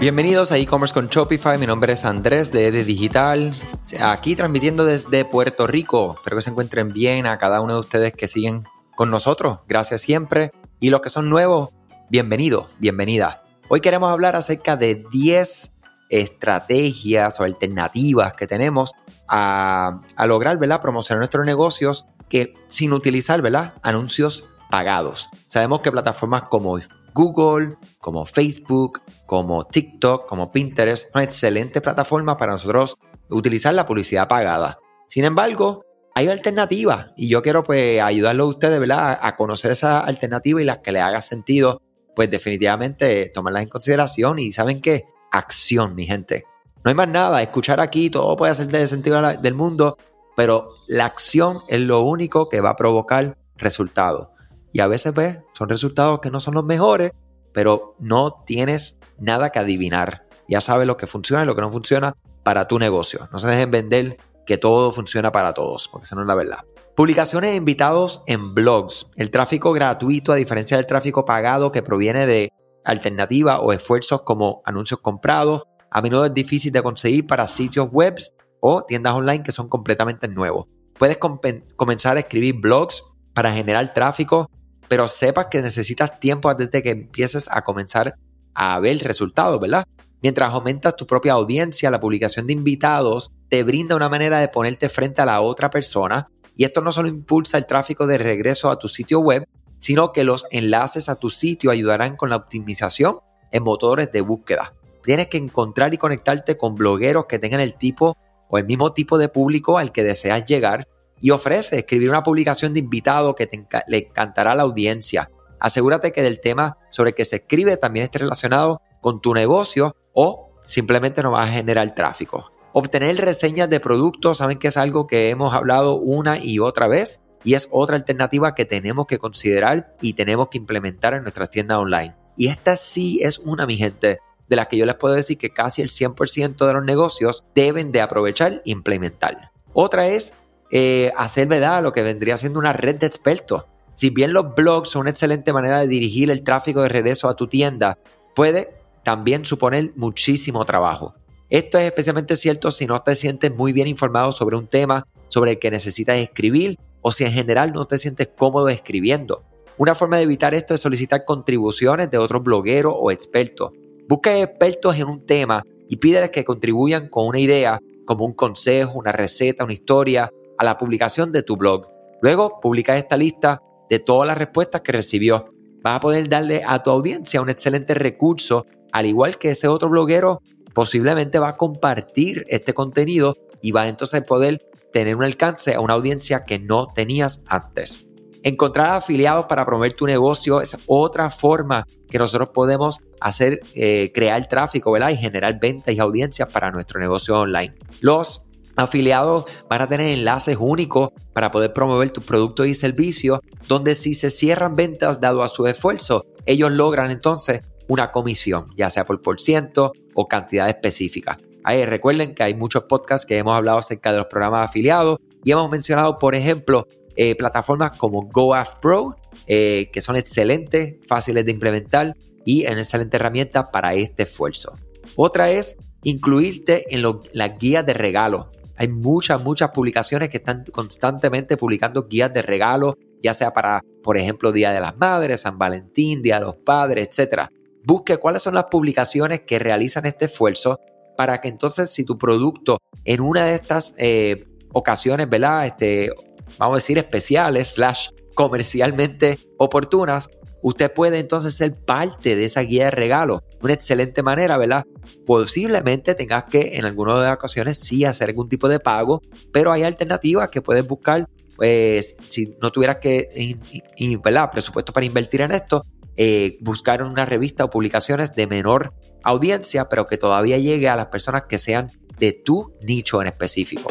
Bienvenidos a e-commerce con Shopify. Mi nombre es Andrés de Ede Digital. Aquí transmitiendo desde Puerto Rico. Espero que se encuentren bien a cada uno de ustedes que siguen con nosotros. Gracias siempre. Y los que son nuevos, bienvenidos, bienvenida. Hoy queremos hablar acerca de 10 estrategias o alternativas que tenemos a, lograr ¿verdad? promocionar nuestros negocios que sin utilizar ¿verdad? anuncios pagados. Sabemos que plataformas como Google, como Facebook, como TikTok, como Pinterest, son excelentes plataformas para nosotros utilizar la publicidad pagada. Sin embargo, hay alternativas y yo quiero pues ayudarlos a ustedes a conocer esa alternativa y las que les haga sentido, pues definitivamente tomarlas en consideración y saben qué, acción, mi gente. No hay más nada, escuchar aquí todo puede hacer de sentido del mundo, pero la acción es lo único que va a provocar resultados. Y a veces ves, son resultados que no son los mejores, pero no tienes nada que adivinar. Ya sabes lo que funciona y lo que no funciona para tu negocio. No se dejen vender que todo funciona para todos, porque esa no es la verdad. Publicaciones de invitados en blogs. El tráfico gratuito, a diferencia del tráfico pagado que proviene de alternativas o esfuerzos como anuncios comprados, a menudo es difícil de conseguir para sitios web o tiendas online que son completamente nuevos. Puedes comenzar a escribir blogs para generar tráfico pero sepas que necesitas tiempo antes de que empieces a comenzar a ver resultados, ¿verdad? Mientras aumentas tu propia audiencia, la publicación de invitados te brinda una manera de ponerte frente a la otra persona y esto no solo impulsa el tráfico de regreso a tu sitio web, sino que los enlaces a tu sitio ayudarán con la optimización en motores de búsqueda. Tienes que encontrar y conectarte con blogueros que tengan el tipo o el mismo tipo de público al que deseas llegar y ofrece escribir una publicación de invitado que le encantará a la audiencia. Asegúrate que del tema sobre que se escribe también esté relacionado con tu negocio o simplemente no va a generar tráfico. Obtener reseñas de productos, saben que es algo que hemos hablado una y otra vez y es otra alternativa que tenemos que considerar y tenemos que implementar en nuestras tiendas online. Y esta sí es una, mi gente, de las que yo les puedo decir que casi el 100% de los negocios deben de aprovechar e implementar. Otra es eh, hacer verdad lo que vendría siendo una red de expertos. Si bien los blogs son una excelente manera de dirigir el tráfico de regreso a tu tienda, puede también suponer muchísimo trabajo. Esto es especialmente cierto si no te sientes muy bien informado sobre un tema sobre el que necesitas escribir o si en general no te sientes cómodo escribiendo. Una forma de evitar esto es solicitar contribuciones de otros blogueros o expertos. Busca expertos en un tema y pídeles que contribuyan con una idea, como un consejo, una receta, una historia a la publicación de tu blog. Luego publicas esta lista de todas las respuestas que recibió. Vas a poder darle a tu audiencia un excelente recurso, al igual que ese otro bloguero posiblemente va a compartir este contenido y va a entonces poder tener un alcance a una audiencia que no tenías antes. Encontrar afiliados para promover tu negocio es otra forma que nosotros podemos hacer, eh, crear tráfico, ¿verdad? Y generar ventas y audiencias para nuestro negocio online. Los afiliados van a tener enlaces únicos para poder promover tus productos y servicios, donde si se cierran ventas dado a su esfuerzo, ellos logran entonces una comisión, ya sea por por ciento o cantidad específica. Ahí recuerden que hay muchos podcasts que hemos hablado acerca de los programas afiliados y hemos mencionado, por ejemplo, eh, plataformas como GoAffPro, eh, que son excelentes, fáciles de implementar y una excelente herramienta para este esfuerzo. Otra es incluirte en las guías de regalo. Hay muchas, muchas publicaciones que están constantemente publicando guías de regalo, ya sea para, por ejemplo, Día de las Madres, San Valentín, Día de los Padres, etc. Busque cuáles son las publicaciones que realizan este esfuerzo para que entonces si tu producto en una de estas eh, ocasiones, ¿verdad? Este, vamos a decir especiales, slash comercialmente oportunas, usted puede entonces ser parte de esa guía de regalo. Una excelente manera, ¿verdad? Posiblemente tengas que en algunas de las ocasiones sí hacer algún tipo de pago, pero hay alternativas que puedes buscar. Pues si no tuvieras que, ¿verdad? Presupuesto para invertir en esto, eh, buscar una revista o publicaciones de menor audiencia, pero que todavía llegue a las personas que sean de tu nicho en específico.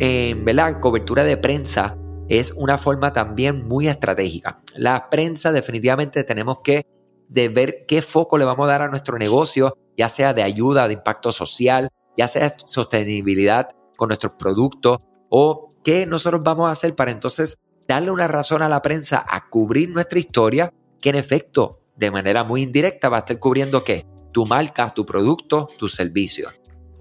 en cobertura de prensa es una forma también muy estratégica. La prensa definitivamente tenemos que ver qué foco le vamos a dar a nuestro negocio, ya sea de ayuda, de impacto social, ya sea sostenibilidad con nuestros productos o qué nosotros vamos a hacer para entonces darle una razón a la prensa a cubrir nuestra historia, que en efecto, de manera muy indirecta, va a estar cubriendo qué? Tu marca, tu producto, tu servicio.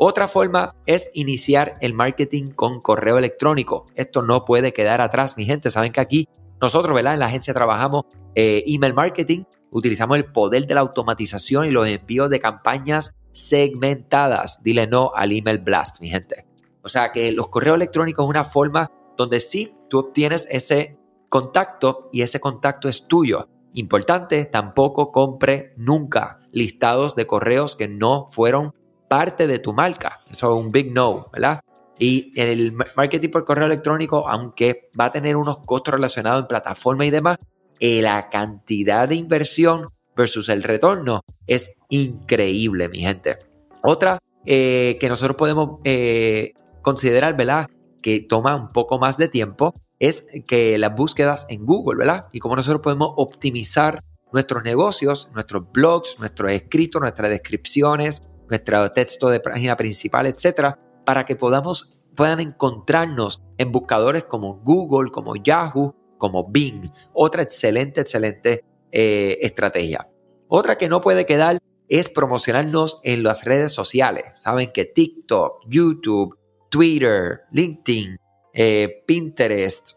Otra forma es iniciar el marketing con correo electrónico. Esto no puede quedar atrás, mi gente. Saben que aquí nosotros, ¿verdad? En la agencia trabajamos eh, email marketing, utilizamos el poder de la automatización y los envíos de campañas segmentadas. Dile no al email blast, mi gente. O sea que los correos electrónicos es una forma donde sí tú obtienes ese contacto y ese contacto es tuyo. Importante, tampoco compre nunca listados de correos que no fueron parte de tu marca. Eso es un big no, ¿verdad? Y el marketing por correo electrónico, aunque va a tener unos costos relacionados en plataforma y demás, eh, la cantidad de inversión versus el retorno es increíble, mi gente. Otra eh, que nosotros podemos eh, considerar, ¿verdad? Que toma un poco más de tiempo, es que las búsquedas en Google, ¿verdad? Y cómo nosotros podemos optimizar nuestros negocios, nuestros blogs, nuestros escritos, nuestras descripciones, nuestro texto de página principal, etcétera, para que podamos, puedan encontrarnos en buscadores como Google, como Yahoo, como Bing. Otra excelente, excelente eh, estrategia. Otra que no puede quedar es promocionarnos en las redes sociales. Saben que TikTok, YouTube, Twitter, LinkedIn, eh, Pinterest,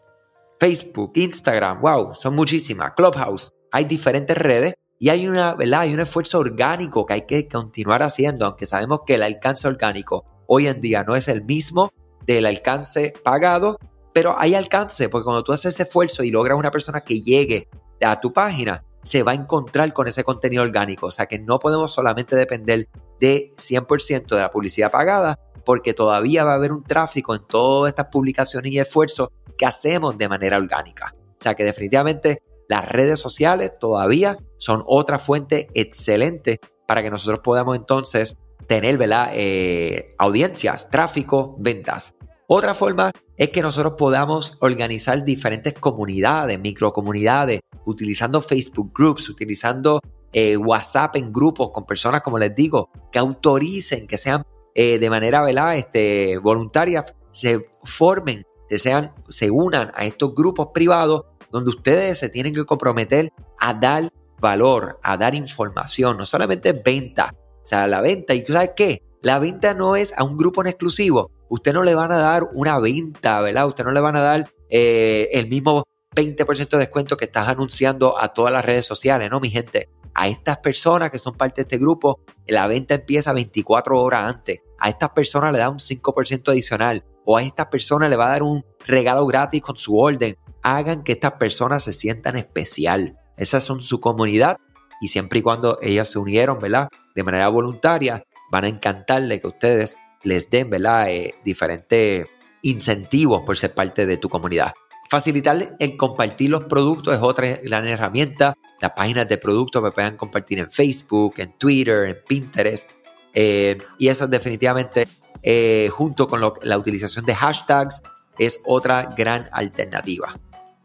Facebook, Instagram, wow, son muchísimas. Clubhouse, hay diferentes redes y hay una, ¿verdad? Hay un esfuerzo orgánico que hay que continuar haciendo, aunque sabemos que el alcance orgánico hoy en día no es el mismo del alcance pagado, pero hay alcance, porque cuando tú haces ese esfuerzo y logras una persona que llegue a tu página, se va a encontrar con ese contenido orgánico. O sea que no podemos solamente depender de 100% de la publicidad pagada, porque todavía va a haber un tráfico en todas estas publicaciones y esfuerzos que hacemos de manera orgánica. O sea que definitivamente las redes sociales todavía son otra fuente excelente para que nosotros podamos entonces tener eh, audiencias, tráfico, ventas. Otra forma es que nosotros podamos organizar diferentes comunidades, microcomunidades, utilizando Facebook Groups, utilizando eh, WhatsApp en grupos con personas, como les digo, que autoricen, que sean eh, de manera Este, voluntaria, se formen, se unan a estos grupos privados donde ustedes se tienen que comprometer a dar valor, a dar información, no solamente venta, o sea, la venta. ¿Y tú sabes qué? La venta no es a un grupo en exclusivo. Usted no le van a dar una venta, ¿verdad? Usted no le van a dar eh, el mismo 20% de descuento que estás anunciando a todas las redes sociales, ¿no, mi gente? A estas personas que son parte de este grupo, la venta empieza 24 horas antes. A estas personas le da un 5% adicional. O a estas personas le va a dar un regalo gratis con su orden. Hagan que estas personas se sientan especial. Esas son su comunidad y siempre y cuando ellas se unieron, ¿verdad? de manera voluntaria, van a encantarle que ustedes les den ¿verdad? Eh, diferentes incentivos por ser parte de tu comunidad. Facilitar el compartir los productos es otra gran herramienta. Las páginas de productos me pueden compartir en Facebook, en Twitter, en Pinterest. Eh, y eso definitivamente, eh, junto con la utilización de hashtags, es otra gran alternativa.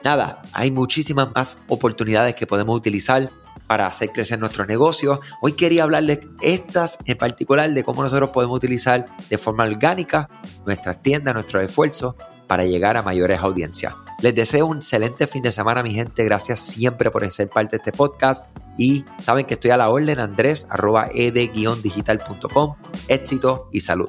Nada, hay muchísimas más oportunidades que podemos utilizar para hacer crecer nuestros negocios. Hoy quería hablarles estas en particular de cómo nosotros podemos utilizar de forma orgánica nuestras tiendas, nuestros esfuerzos para llegar a mayores audiencias. Les deseo un excelente fin de semana, mi gente. Gracias siempre por ser parte de este podcast. Y saben que estoy a la orden, andrés, arroba ed-digital.com. Éxito y salud.